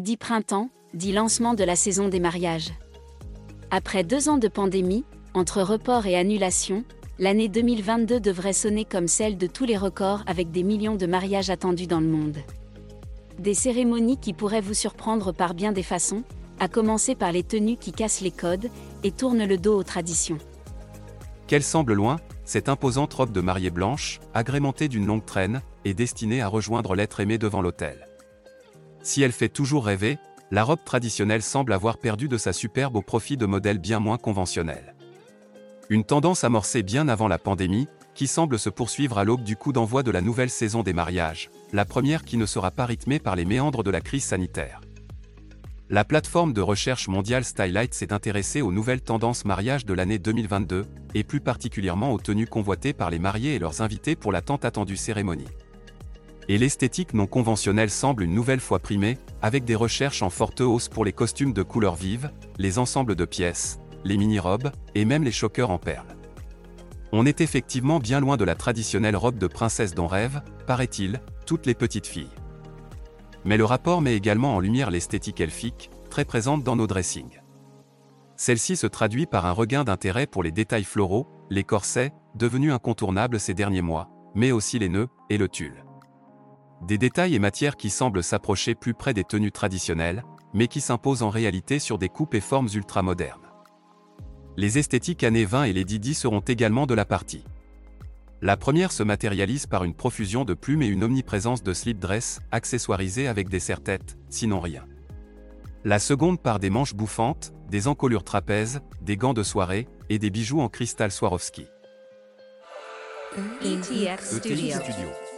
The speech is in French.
Dit printemps, dit lancement de la saison des mariages. Après deux ans de pandémie, entre reports et annulations, l'année 2022 devrait sonner comme celle de tous les records avec des millions de mariages attendus dans le monde. Des cérémonies qui pourraient vous surprendre par bien des façons, à commencer par les tenues qui cassent les codes et tournent le dos aux traditions. Qu'elle semble loin, cette imposante robe de mariée blanche, agrémentée d'une longue traîne, est destinée à rejoindre l'être aimé devant l'autel. Si elle fait toujours rêver, la robe traditionnelle semble avoir perdu de sa superbe au profit de modèles bien moins conventionnels. Une tendance amorcée bien avant la pandémie, qui semble se poursuivre à l'aube du coup d'envoi de la nouvelle saison des mariages, la première qui ne sera pas rythmée par les méandres de la crise sanitaire. La plateforme de recherche mondiale Stylight s'est intéressée aux nouvelles tendances mariage de l'année 2022, et plus particulièrement aux tenues convoitées par les mariés et leurs invités pour la tant attendue cérémonie. Et l'esthétique non conventionnelle semble une nouvelle fois primée, avec des recherches en forte hausse pour les costumes de couleurs vives, les ensembles de pièces, les mini-robes, et même les choqueurs en perles. On est effectivement bien loin de la traditionnelle robe de princesse dont rêvent, paraît-il, toutes les petites filles mais le rapport met également en lumière l'esthétique elfique, très présente dans nos dressings. Celle-ci se traduit par un regain d'intérêt pour les détails floraux, les corsets, devenus incontournables ces derniers mois, mais aussi les nœuds et le tulle. Des détails et matières qui semblent s'approcher plus près des tenues traditionnelles, mais qui s'imposent en réalité sur des coupes et formes ultra-modernes. Les esthétiques années 20 et les Didi seront également de la partie. La première se matérialise par une profusion de plumes et une omniprésence de slip dress, accessoirisés avec des serre-têtes, sinon rien. La seconde par des manches bouffantes, des encolures trapèzes, des gants de soirée, et des bijoux en cristal Swarovski.